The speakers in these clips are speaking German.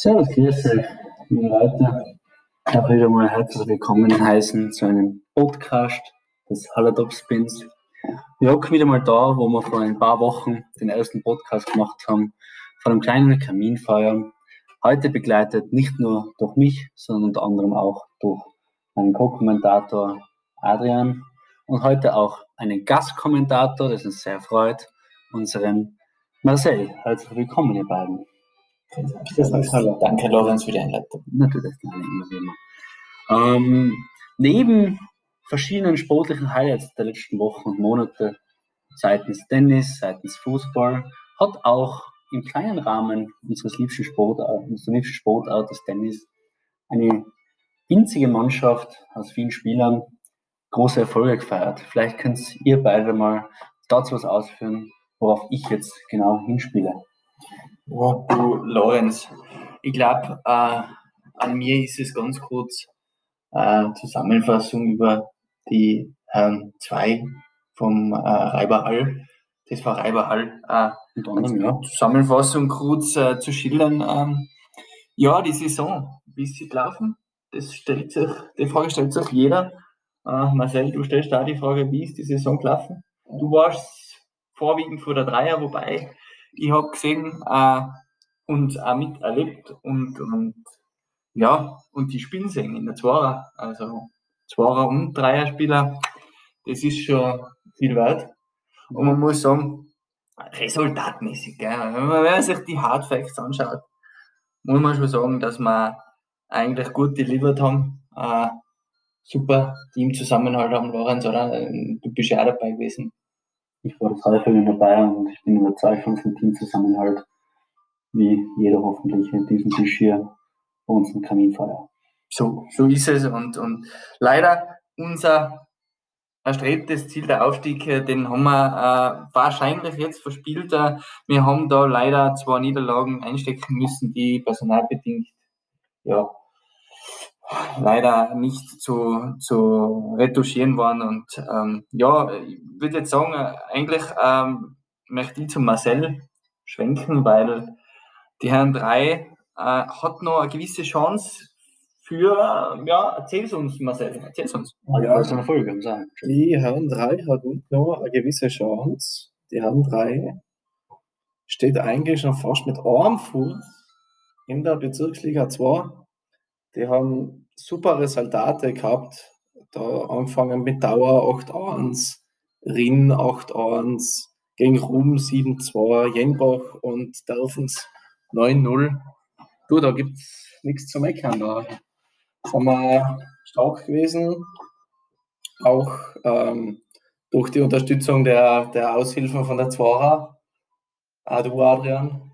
Servus, grüß euch, liebe Leute. Ich darf wieder mal herzlich willkommen heißen zu einem Podcast des Halladop Spins. Wir hocken wieder mal da, wo wir vor ein paar Wochen den ersten Podcast gemacht haben, vor einem kleinen Kaminfeuer. Heute begleitet nicht nur durch mich, sondern unter anderem auch durch meinen Co-Kommentator Adrian und heute auch einen Gastkommentator, das uns sehr freut, unseren Marcel. Herzlich willkommen, ihr beiden. Danke, Lorenz, für die Einleitung. Natürlich, gerne, immer wie immer. Ähm, neben verschiedenen sportlichen Highlights der letzten Wochen und Monate seitens Tennis, seitens Fußball, hat auch im kleinen Rahmen unseres liebsten Sportartes, unseres liebsten Sportartes Tennis eine winzige Mannschaft aus vielen Spielern große Erfolge gefeiert. Vielleicht könnt ihr beide mal dazu was ausführen, worauf ich jetzt genau hinspiele. Ja, du, Lorenz, ich glaube, äh, an mir ist es ganz kurz äh, Zusammenfassung über die Herren 2 vom äh, Reiberhall. Das war Reiberhall. Äh, ja. Zusammenfassung kurz äh, zu schildern. Ähm, ja, die Saison, wie ist sie gelaufen? Das stellt sich, die Frage stellt sich jeder. Äh, Marcel, du stellst da die Frage, wie ist die Saison gelaufen? Du warst vorwiegend vor der Dreier, wobei ich habe gesehen äh, und auch miterlebt und, und ja, und die spielen sehen in der Zweier, also Zweier und Dreier-Spieler, das ist schon viel wert. Und man muss sagen, resultatmäßig, gell, wenn man sich die Hard Facts anschaut, muss man schon sagen, dass wir eigentlich gut delivered haben. Äh, super Teamzusammenhalt haben, Lorenz, oder? Du bist ja auch dabei gewesen. Ich war drei Fälle dabei und ich bin überzeugt von unserem Teamzusammenhalt, wie jeder hoffentlich in diesem Tisch hier bei uns im Kaminfeuer. So, so ist es und, und leider unser erstrebtes Ziel der Aufstieg, äh, den haben wir äh, wahrscheinlich jetzt verspielt. Äh, wir haben da leider zwei Niederlagen einstecken müssen, die personalbedingt ja, leider nicht zu, zu retuschieren waren. Und ähm, ja, ich würde jetzt sagen, eigentlich ähm, möchte ich zu Marcel schwenken, weil die Herren 3 äh, hat noch eine gewisse Chance für, ja, erzähl's uns, Marcel, erzähl's uns. Ja, also. Die Herren 3 hat noch eine gewisse Chance. Die Herren 3 steht eigentlich schon fast mit einem Fuß in der Bezirksliga 2 die haben super Resultate gehabt. Da angefangen mit Dauer 8-1, Rinn 8-1, gegen Ruhm 7-2, Jenbach und Derfens 9-0. Du, da gibt es nichts zu meckern. Da sind wir stark gewesen. Auch ähm, durch die Unterstützung der, der Aushilfen von der Zwarer. Auch du, Adrian,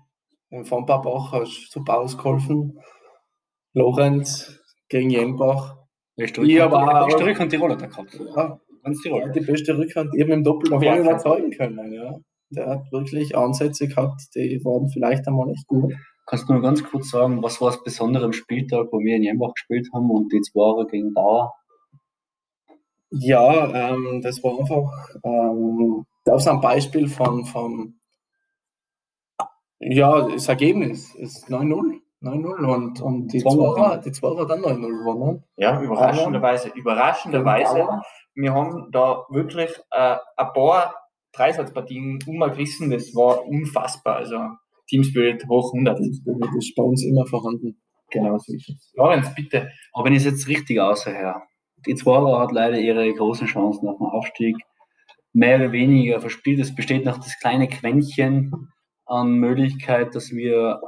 von Babach hast super ausgeholfen. Lorenz gegen Jenbach. Beste Rückhand, beste Rückhand Tiroler da gehabt. Ja, ganz Tirol. Die beste Rückhand eben im Doppel noch voll überzeugen können. Ja. Der hat wirklich Ansätze gehabt, die waren vielleicht einmal nicht gut. Kannst du nur ganz kurz sagen, was war das Besondere am Spieltag, wo wir in Jenbach gespielt haben und die zwei gegen Dauer? Ja, ähm, das war einfach, ähm, das ist ein Beispiel von, von ja, das Ergebnis ist 9-0. 9-0 und, und die Zwarer, die Zwarer dann 9-0 gewonnen. Ja, überraschenderweise. Überraschenderweise. Wir haben da wirklich äh, ein paar Dreisatzpartien umgerissen. Das war unfassbar. Also Teamspirit hoch 100. Teamspirit ist bei uns immer vorhanden. Genau so ist es. Lorenz, bitte. Aber wenn ich es jetzt richtig aushöre, die Zwarer hat leider ihre großen Chancen auf den Aufstieg mehr oder weniger verspielt. Es besteht noch das kleine Quäntchen an Möglichkeit, dass wir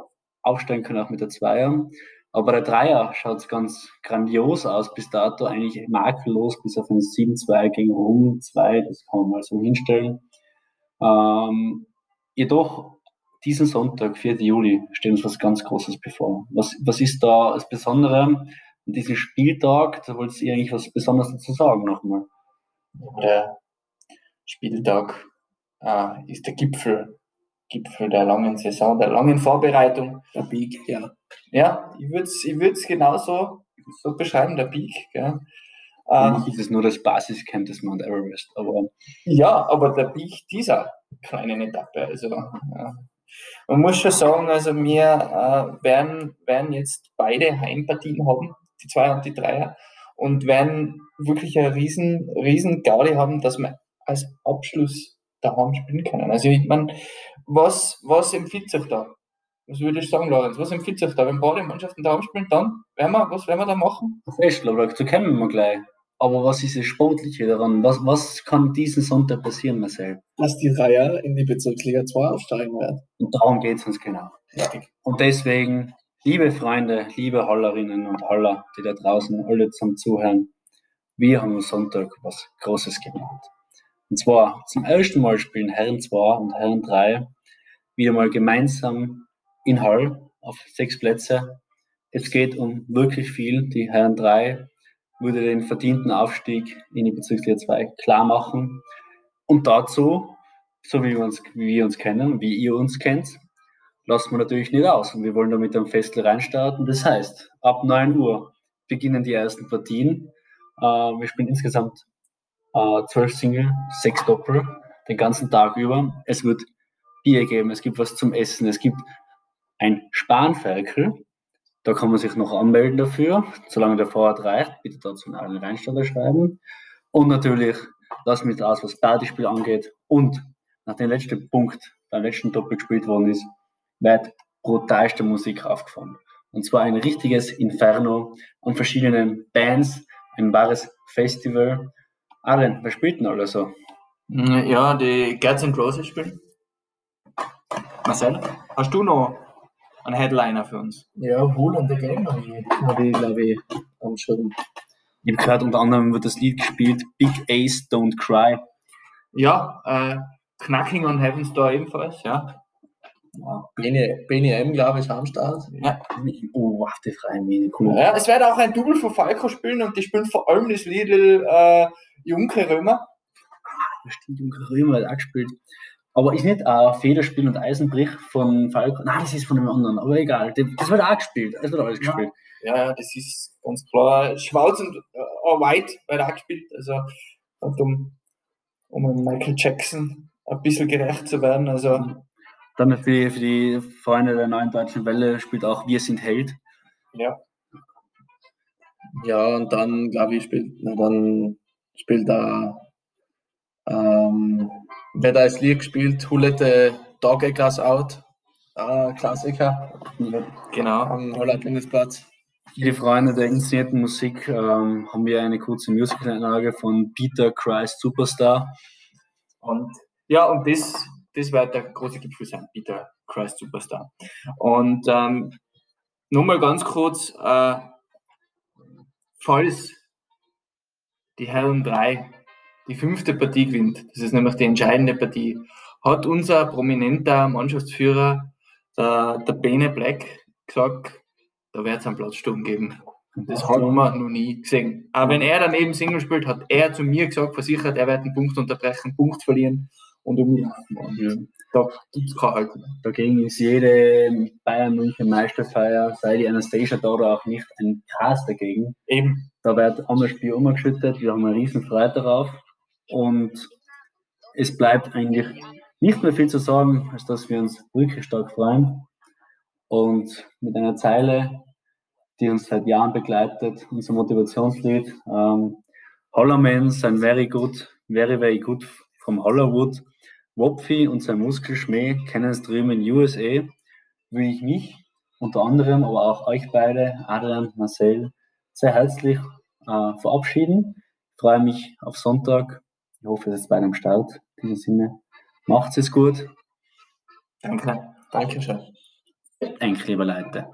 aufstellen können, auch mit der Zweier. Aber der Dreier schaut ganz grandios aus bis dato, eigentlich makellos, bis auf ein 7-2 gegen Rom 2, das kann man mal so hinstellen. Ähm, jedoch, diesen Sonntag, 4. Juli, steht uns was ganz Großes bevor. Was, was ist da das Besondere an diesem Spieltag? Da wollt ihr eigentlich was Besonderes dazu sagen nochmal. Der Spieltag äh, ist der Gipfel Gipfel der langen Saison, der langen Vorbereitung. Der Peak, ja. Ja, ich würde es ich genauso so beschreiben, der Peak. Gell. Ähm, ist es nur das Basiscamp des Mount Everest. Aber ja, aber der Peak dieser kleinen Etappe. Also, ja. Man muss schon sagen, also wir äh, werden, werden jetzt beide Heimpartien haben, die Zweier und die Dreier, und werden wirklich eine riesen, riesen Gaudi haben, dass wir als Abschluss daheim spielen können. Also ich meine, was, was empfiehlt sich da? Was würde ich sagen, Lorenz? Was empfiehlt sich da? Wenn beide Mannschaften daheim spielen, dann werden wir, was werden wir da machen? Festschlag, zu kennen wir gleich. Aber was ist das Sportliche daran? Was, was kann diesen Sonntag passieren, Marcel? Dass die Dreier in die Bezirksliga 2 aufsteigen werden. Und darum geht es uns genau. Richtig. Und deswegen, liebe Freunde, liebe Hallerinnen und Haller, die da draußen alle zum Zuhören, wir haben am Sonntag was Großes gemacht. Und zwar zum ersten Mal spielen Herren 2 und Herren 3 wieder mal gemeinsam in Hall auf sechs Plätze. Es geht um wirklich viel. Die Herren 3 würde den verdienten Aufstieg in die Bezirksliga 2 klar machen. Und dazu, so wie wir uns, wie wir uns kennen, wie ihr uns kennt, lassen wir natürlich nicht aus. Und wir wollen da mit einem Festel reinstarten. Das heißt, ab 9 Uhr beginnen die ersten Partien. Äh, wir spielen insgesamt äh, 12 Single, 6 Doppel, den ganzen Tag über. Es wird Bier geben, es gibt was zum Essen, es gibt ein Spanferkel, da kann man sich noch anmelden dafür, solange der Vorrat reicht. Bitte dazu einen Reinstatter schreiben. Und natürlich lassen wir aus, was Partyspiel angeht. Und nach dem letzten Punkt, beim letzten Doppel gespielt worden ist, wird brutalste Musik aufgefahren. Und zwar ein richtiges Inferno an verschiedenen Bands, ein wahres Festival. Adrian, wer spielt denn alle so? Ja, die Guns N' Roses spielen. Marcel, hast du noch ein Headliner für uns. Ja, Wohl und the Game habe ich, glaube ich, am Schirm. Ich habe gehört, unter anderem wird das Lied gespielt, Big Ace Don't Cry. Ja, äh, Knacking on Heaven's Door ebenfalls, ja. Ja. Benny, Benny M, glaube ich, am Start. Ja. Oh, wow, die freie Mine, cool. Ja, es wird auch ein Double von Falco spielen und die spielen vor allem das Lied äh, Junke Römer. Stimmt, Junke Römer hat auch gespielt. Aber ist nicht ein Federspiel und Eisenbrich von Falco? Nein, das ist von einem anderen, aber egal. Das wird auch gespielt. Das wird alles gespielt. Ja, ja, das ist ganz klar. Schwarz und äh, White wird auch gespielt. Also, um, um Michael Jackson ein bisschen gerecht zu werden. Also, dann für die, für die Freunde der neuen deutschen Welle spielt auch Wir sind Held. Ja. Ja, und dann, glaube ich, spielt, na, dann spielt da ähm, wird als Lied gespielt, Who Let the Dog Glass Out, äh, Klassiker, genau, am Hollandplatz. Für die Freunde der inszenierten Musik ähm, haben wir eine kurze Musical-Einlage von Peter Christ Superstar. Und ja, und das, das wird der große Gipfel sein, Peter Christ Superstar. Und ähm, mal ganz kurz, äh, falls die Herren 3 die fünfte Partie gewinnt, das ist nämlich die entscheidende Partie, hat unser prominenter Mannschaftsführer, der, der Bene Black, gesagt, da wird es einen Platzsturm geben. Das haben wir noch nie gesehen. Aber wenn er daneben Single spielt, hat er zu mir gesagt, versichert, er wird einen Punkt unterbrechen, Punkt verlieren und um ja, da gibt es kein halt. Dagegen ist jede Bayern München Meisterfeier, sei die Anastasia da oder auch nicht, ein Chaos dagegen. Eben. Da wird einmal Spiel umgeschüttet, wir haben eine riesen Freude darauf. Und es bleibt eigentlich nicht mehr viel zu sagen, als dass wir uns wirklich stark freuen. Und mit einer Zeile, die uns seit Jahren begleitet, unser Motivationslied, ähm, Hollerman, sein very good, very, very good from Hollywood. Wopfi und sein Muskelschmäh kennen es drüben in USA, würde ich mich unter anderem, aber auch euch beide, Adrian, Marcel, sehr herzlich äh, verabschieden. Ich freue mich auf Sonntag ich hoffe, es ist bei einem Start. In diesem Sinne, macht es gut. Danke. Dankeschön. Danke, liebe Leute.